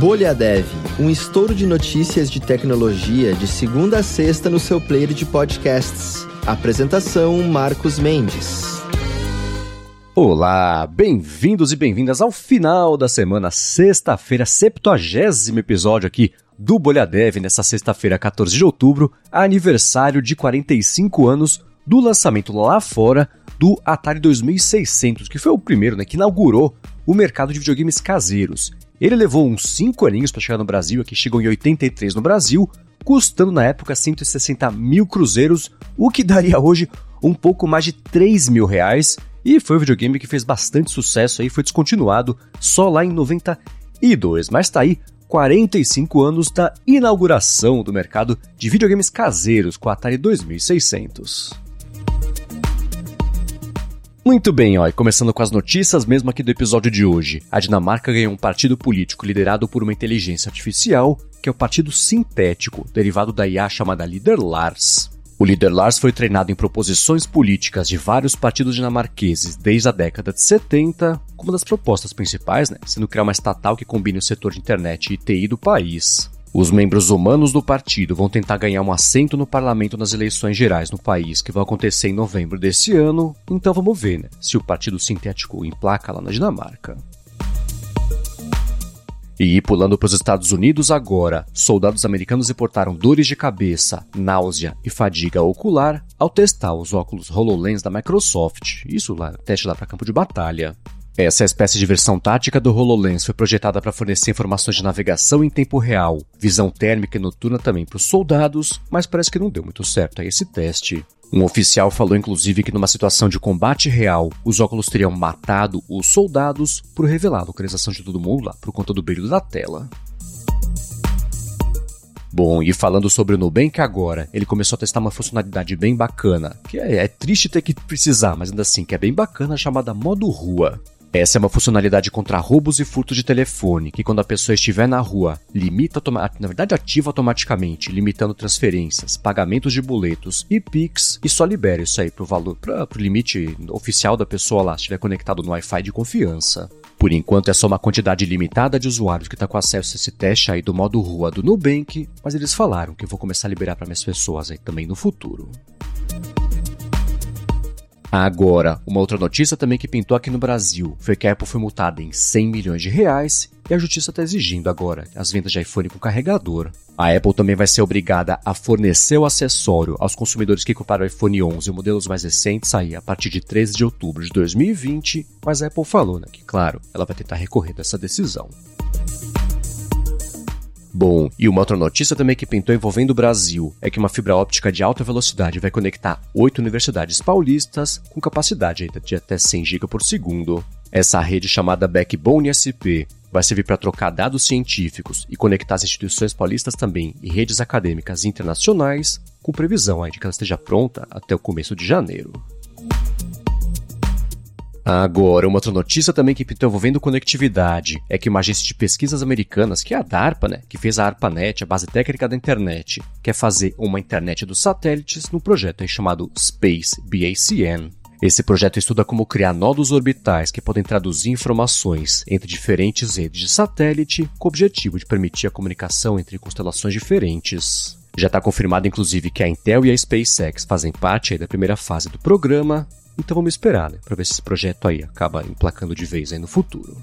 Bolha Dev, um estouro de notícias de tecnologia de segunda a sexta no seu player de podcasts. Apresentação Marcos Mendes. Olá, bem-vindos e bem-vindas ao final da semana, sexta-feira, 70 episódio aqui do Bolha Dev, nessa sexta-feira, 14 de outubro, aniversário de 45 anos do lançamento lá fora do Atari 2600, que foi o primeiro né, que inaugurou o mercado de videogames caseiros. Ele levou uns 5 aninhos para chegar no Brasil, aqui chegou em 83 no Brasil, custando na época 160 mil cruzeiros, o que daria hoje um pouco mais de 3 mil reais, e foi um videogame que fez bastante sucesso aí, foi descontinuado só lá em 92, mas tá aí 45 anos da inauguração do mercado de videogames caseiros com o Atari 2600. Muito bem, ó, começando com as notícias mesmo aqui do episódio de hoje. A Dinamarca ganhou um partido político liderado por uma inteligência artificial, que é o Partido Sintético, derivado da IA chamada Líder Lars. O líder Lars foi treinado em proposições políticas de vários partidos dinamarqueses desde a década de 70, com uma das propostas principais, né, sendo criar uma estatal que combine o setor de internet e TI do país. Os membros humanos do partido vão tentar ganhar um assento no parlamento nas eleições gerais no país, que vão acontecer em novembro desse ano, então vamos ver né, se o partido sintético emplaca lá na Dinamarca. E pulando para os Estados Unidos agora, soldados americanos reportaram dores de cabeça, náusea e fadiga ocular ao testar os óculos HoloLens da Microsoft. Isso lá, teste lá para campo de batalha. Essa espécie de versão tática do HoloLens foi projetada para fornecer informações de navegação em tempo real, visão térmica e noturna também para os soldados, mas parece que não deu muito certo a esse teste. Um oficial falou inclusive que numa situação de combate real, os óculos teriam matado os soldados por revelar a localização de todo mundo lá por conta do brilho da tela. Bom, e falando sobre o Nubank agora, ele começou a testar uma funcionalidade bem bacana, que é, é triste ter que precisar, mas ainda assim, que é bem bacana, chamada modo rua. Essa é uma funcionalidade contra roubos e furtos de telefone, que quando a pessoa estiver na rua, limita, na verdade ativa automaticamente, limitando transferências, pagamentos de boletos e Pix, e só libera isso aí pro valor, limite oficial da pessoa lá, se estiver conectado no Wi-Fi de confiança. Por enquanto é só uma quantidade limitada de usuários que está com acesso a esse teste aí do modo rua do Nubank, mas eles falaram que vou começar a liberar para minhas pessoas aí também no futuro. Agora, uma outra notícia também que pintou aqui no Brasil foi que a Apple foi multada em 100 milhões de reais e a justiça está exigindo agora as vendas de iPhone com carregador. A Apple também vai ser obrigada a fornecer o acessório aos consumidores que compraram o iPhone 11 e modelos mais recentes aí a partir de 13 de outubro de 2020, mas a Apple falou né, que, claro, ela vai tentar recorrer dessa decisão. Bom, e uma outra notícia também que pintou envolvendo o Brasil é que uma fibra óptica de alta velocidade vai conectar oito universidades paulistas com capacidade de até 100 GB por segundo. Essa rede chamada Backbone SP vai servir para trocar dados científicos e conectar as instituições paulistas também e redes acadêmicas internacionais, com previsão de que ela esteja pronta até o começo de janeiro. Agora, uma outra notícia também que está envolvendo conectividade é que uma agência de pesquisas americanas, que é a DARPA, né, que fez a ARPANET, a base técnica da internet, quer fazer uma internet dos satélites no projeto chamado Space BACN. Esse projeto estuda como criar nodos orbitais que podem traduzir informações entre diferentes redes de satélite, com o objetivo de permitir a comunicação entre constelações diferentes. Já está confirmado, inclusive, que a Intel e a SpaceX fazem parte da primeira fase do programa, então vamos esperar, né, para ver se esse projeto aí acaba emplacando de vez no futuro.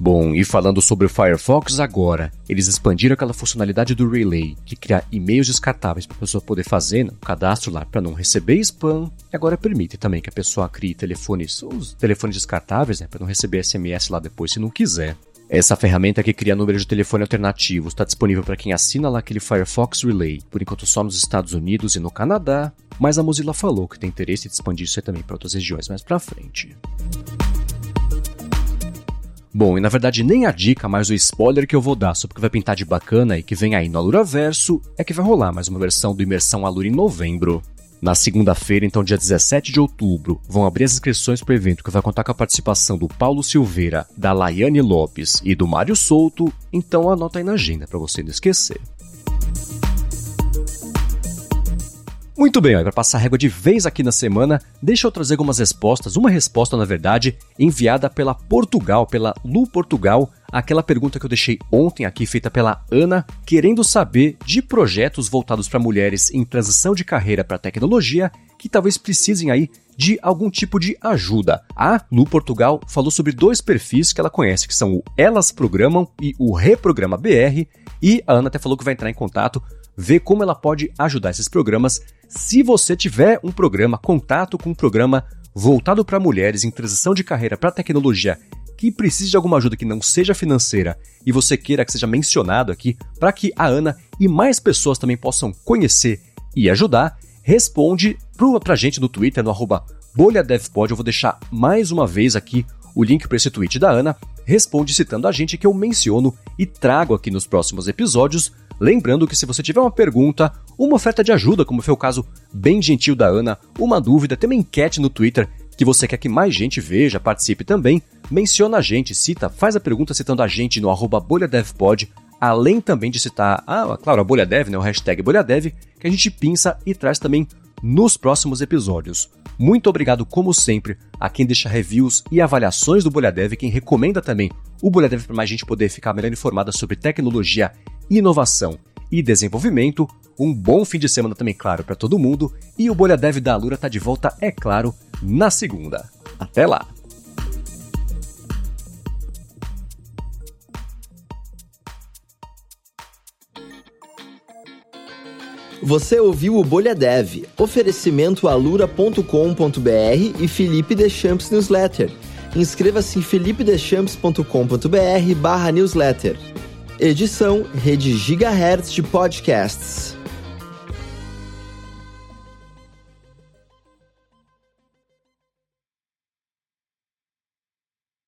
Bom, e falando sobre o Firefox agora, eles expandiram aquela funcionalidade do Relay, que cria e-mails descartáveis para a pessoa poder fazer né, um cadastro lá para não receber spam, e agora permite também que a pessoa crie telefones, os telefones descartáveis, né, para não receber SMS lá depois se não quiser. Essa ferramenta que cria números de telefone alternativos está disponível para quem assina lá aquele Firefox Relay, por enquanto só nos Estados Unidos e no Canadá, mas a Mozilla falou que tem interesse em expandir isso também para outras regiões mais para frente. Bom, e na verdade nem a dica, mas o spoiler que eu vou dar sobre o que vai pintar de bacana e que vem aí no Alura Verso é que vai rolar mais uma versão do Imersão Alura em novembro. Na segunda-feira, então dia 17 de outubro, vão abrir as inscrições para o evento que vai contar com a participação do Paulo Silveira, da Laiane Lopes e do Mário Souto, então anota aí na agenda para você não esquecer. Muito bem, para passar régua de vez aqui na semana, deixa eu trazer algumas respostas. Uma resposta, na verdade, enviada pela Portugal, pela Lu Portugal, aquela pergunta que eu deixei ontem aqui, feita pela Ana, querendo saber de projetos voltados para mulheres em transição de carreira para tecnologia que talvez precisem aí de algum tipo de ajuda. A Lu Portugal falou sobre dois perfis que ela conhece, que são o Elas Programam e o Reprograma BR, e a Ana até falou que vai entrar em contato ver como ela pode ajudar esses programas. Se você tiver um programa, contato com um programa voltado para mulheres em transição de carreira para tecnologia que precise de alguma ajuda que não seja financeira e você queira que seja mencionado aqui para que a Ana e mais pessoas também possam conhecer e ajudar, responde para a gente no Twitter, no arroba bolhadevpod. Eu vou deixar mais uma vez aqui o link para esse tweet da Ana. Responde citando a gente que eu menciono e trago aqui nos próximos episódios Lembrando que se você tiver uma pergunta, uma oferta de ajuda, como foi o caso bem gentil da Ana, uma dúvida, tem uma enquete no Twitter que você quer que mais gente veja, participe também, menciona a gente, cita, faz a pergunta citando a gente no arroba bolhadevpod, além também de citar, ah, claro, a bolhadev, né, o hashtag bolhadev, que a gente pinça e traz também nos próximos episódios. Muito obrigado, como sempre, a quem deixa reviews e avaliações do Bolhadev, quem recomenda também o Bolhadev para mais gente poder ficar melhor informada sobre tecnologia inovação e desenvolvimento. Um bom fim de semana também, claro, para todo mundo. E o Bolha Dev da Alura tá de volta, é claro, na segunda. Até lá! Você ouviu o Bolha Dev, oferecimento alura.com.br e Felipe Deschamps Newsletter. Inscreva-se em felipedeschamps.com.br barra newsletter. Edição Rede Gigahertz de Podcasts.